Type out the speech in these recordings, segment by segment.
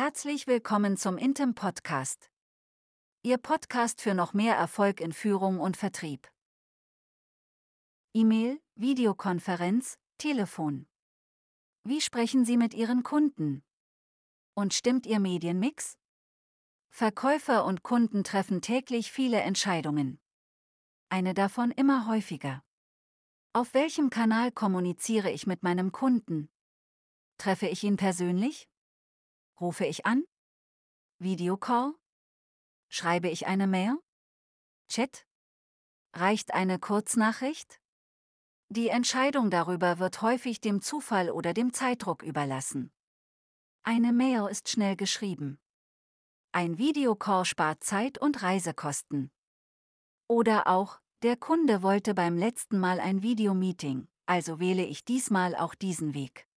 herzlich willkommen zum Intem Podcast. Ihr Podcast für noch mehr Erfolg in Führung und Vertrieb. E-Mail, Videokonferenz, Telefon. Wie sprechen Sie mit Ihren Kunden? Und stimmt Ihr Medienmix? Verkäufer und Kunden treffen täglich viele Entscheidungen. Eine davon immer häufiger. Auf welchem Kanal kommuniziere ich mit meinem Kunden? Treffe ich ihn persönlich? Rufe ich an? Videocall? Schreibe ich eine Mail? Chat? Reicht eine Kurznachricht? Die Entscheidung darüber wird häufig dem Zufall oder dem Zeitdruck überlassen. Eine Mail ist schnell geschrieben. Ein Videocall spart Zeit und Reisekosten. Oder auch, der Kunde wollte beim letzten Mal ein Videomeeting, also wähle ich diesmal auch diesen Weg.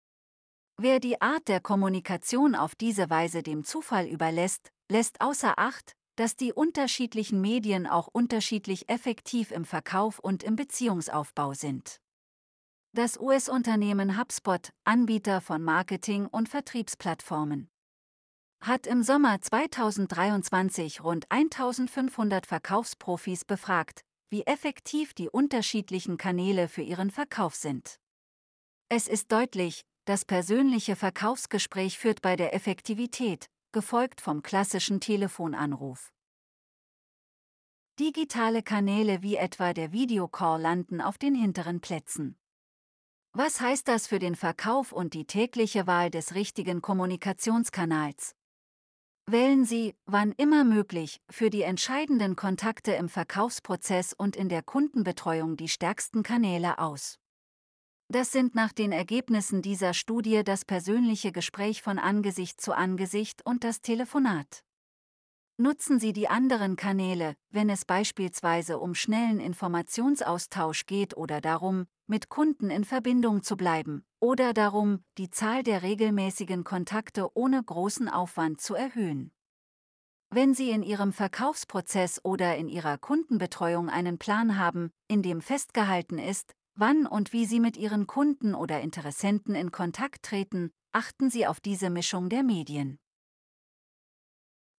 Wer die Art der Kommunikation auf diese Weise dem Zufall überlässt, lässt außer Acht, dass die unterschiedlichen Medien auch unterschiedlich effektiv im Verkauf und im Beziehungsaufbau sind. Das US-Unternehmen HubSpot, Anbieter von Marketing- und Vertriebsplattformen, hat im Sommer 2023 rund 1500 Verkaufsprofis befragt, wie effektiv die unterschiedlichen Kanäle für ihren Verkauf sind. Es ist deutlich, das persönliche Verkaufsgespräch führt bei der Effektivität, gefolgt vom klassischen Telefonanruf. Digitale Kanäle wie etwa der Videocall landen auf den hinteren Plätzen. Was heißt das für den Verkauf und die tägliche Wahl des richtigen Kommunikationskanals? Wählen Sie, wann immer möglich, für die entscheidenden Kontakte im Verkaufsprozess und in der Kundenbetreuung die stärksten Kanäle aus. Das sind nach den Ergebnissen dieser Studie das persönliche Gespräch von Angesicht zu Angesicht und das Telefonat. Nutzen Sie die anderen Kanäle, wenn es beispielsweise um schnellen Informationsaustausch geht oder darum, mit Kunden in Verbindung zu bleiben, oder darum, die Zahl der regelmäßigen Kontakte ohne großen Aufwand zu erhöhen. Wenn Sie in Ihrem Verkaufsprozess oder in Ihrer Kundenbetreuung einen Plan haben, in dem festgehalten ist, wann und wie Sie mit Ihren Kunden oder Interessenten in Kontakt treten, achten Sie auf diese Mischung der Medien.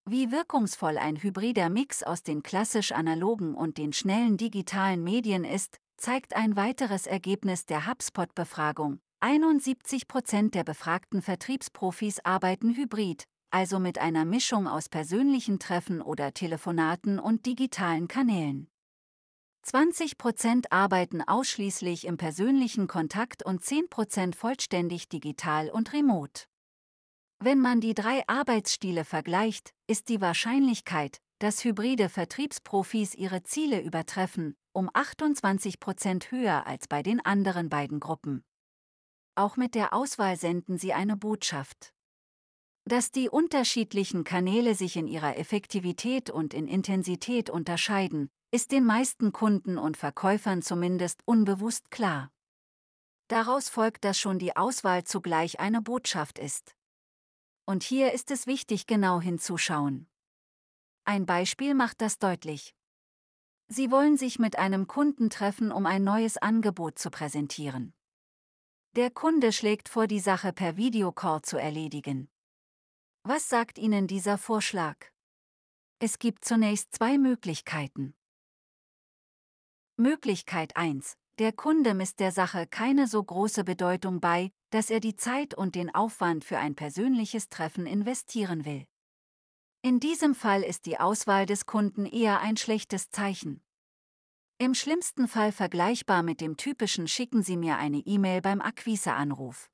Wie wirkungsvoll ein hybrider Mix aus den klassisch analogen und den schnellen digitalen Medien ist, zeigt ein weiteres Ergebnis der HubSpot-Befragung. 71 Prozent der befragten Vertriebsprofis arbeiten hybrid, also mit einer Mischung aus persönlichen Treffen oder Telefonaten und digitalen Kanälen. 20 Prozent arbeiten ausschließlich im persönlichen Kontakt und 10 Prozent vollständig digital und remote. Wenn man die drei Arbeitsstile vergleicht, ist die Wahrscheinlichkeit, dass hybride Vertriebsprofis ihre Ziele übertreffen, um 28 Prozent höher als bei den anderen beiden Gruppen. Auch mit der Auswahl senden sie eine Botschaft. Dass die unterschiedlichen Kanäle sich in ihrer Effektivität und in Intensität unterscheiden, ist den meisten Kunden und Verkäufern zumindest unbewusst klar. Daraus folgt, dass schon die Auswahl zugleich eine Botschaft ist. Und hier ist es wichtig genau hinzuschauen. Ein Beispiel macht das deutlich. Sie wollen sich mit einem Kunden treffen, um ein neues Angebot zu präsentieren. Der Kunde schlägt vor, die Sache per Videocall zu erledigen. Was sagt Ihnen dieser Vorschlag? Es gibt zunächst zwei Möglichkeiten. Möglichkeit 1. Der Kunde misst der Sache keine so große Bedeutung bei, dass er die Zeit und den Aufwand für ein persönliches Treffen investieren will. In diesem Fall ist die Auswahl des Kunden eher ein schlechtes Zeichen. Im schlimmsten Fall vergleichbar mit dem typischen Schicken Sie mir eine E-Mail beim Akquiseanruf.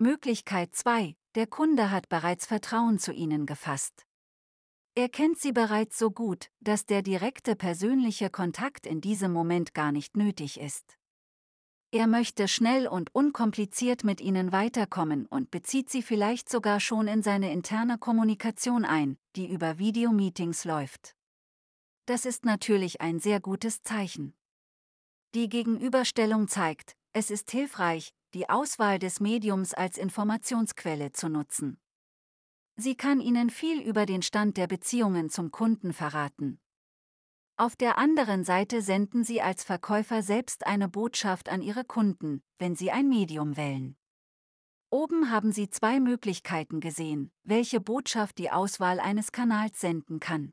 Möglichkeit 2. Der Kunde hat bereits Vertrauen zu Ihnen gefasst. Er kennt Sie bereits so gut, dass der direkte persönliche Kontakt in diesem Moment gar nicht nötig ist. Er möchte schnell und unkompliziert mit Ihnen weiterkommen und bezieht Sie vielleicht sogar schon in seine interne Kommunikation ein, die über Videomeetings läuft. Das ist natürlich ein sehr gutes Zeichen. Die Gegenüberstellung zeigt, es ist hilfreich, die Auswahl des Mediums als Informationsquelle zu nutzen. Sie kann Ihnen viel über den Stand der Beziehungen zum Kunden verraten. Auf der anderen Seite senden Sie als Verkäufer selbst eine Botschaft an Ihre Kunden, wenn Sie ein Medium wählen. Oben haben Sie zwei Möglichkeiten gesehen, welche Botschaft die Auswahl eines Kanals senden kann.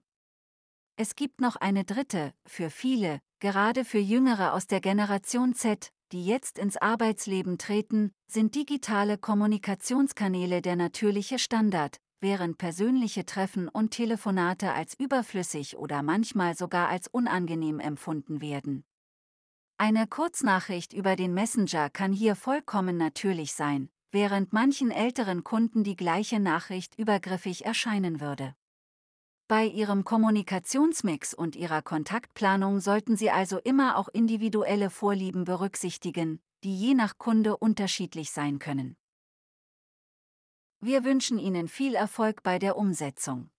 Es gibt noch eine dritte, für viele, gerade für Jüngere aus der Generation Z, die jetzt ins Arbeitsleben treten, sind digitale Kommunikationskanäle der natürliche Standard, während persönliche Treffen und Telefonate als überflüssig oder manchmal sogar als unangenehm empfunden werden. Eine Kurznachricht über den Messenger kann hier vollkommen natürlich sein, während manchen älteren Kunden die gleiche Nachricht übergriffig erscheinen würde. Bei Ihrem Kommunikationsmix und Ihrer Kontaktplanung sollten Sie also immer auch individuelle Vorlieben berücksichtigen, die je nach Kunde unterschiedlich sein können. Wir wünschen Ihnen viel Erfolg bei der Umsetzung.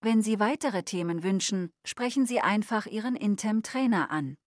Wenn Sie weitere Themen wünschen, sprechen Sie einfach Ihren Intem-Trainer an.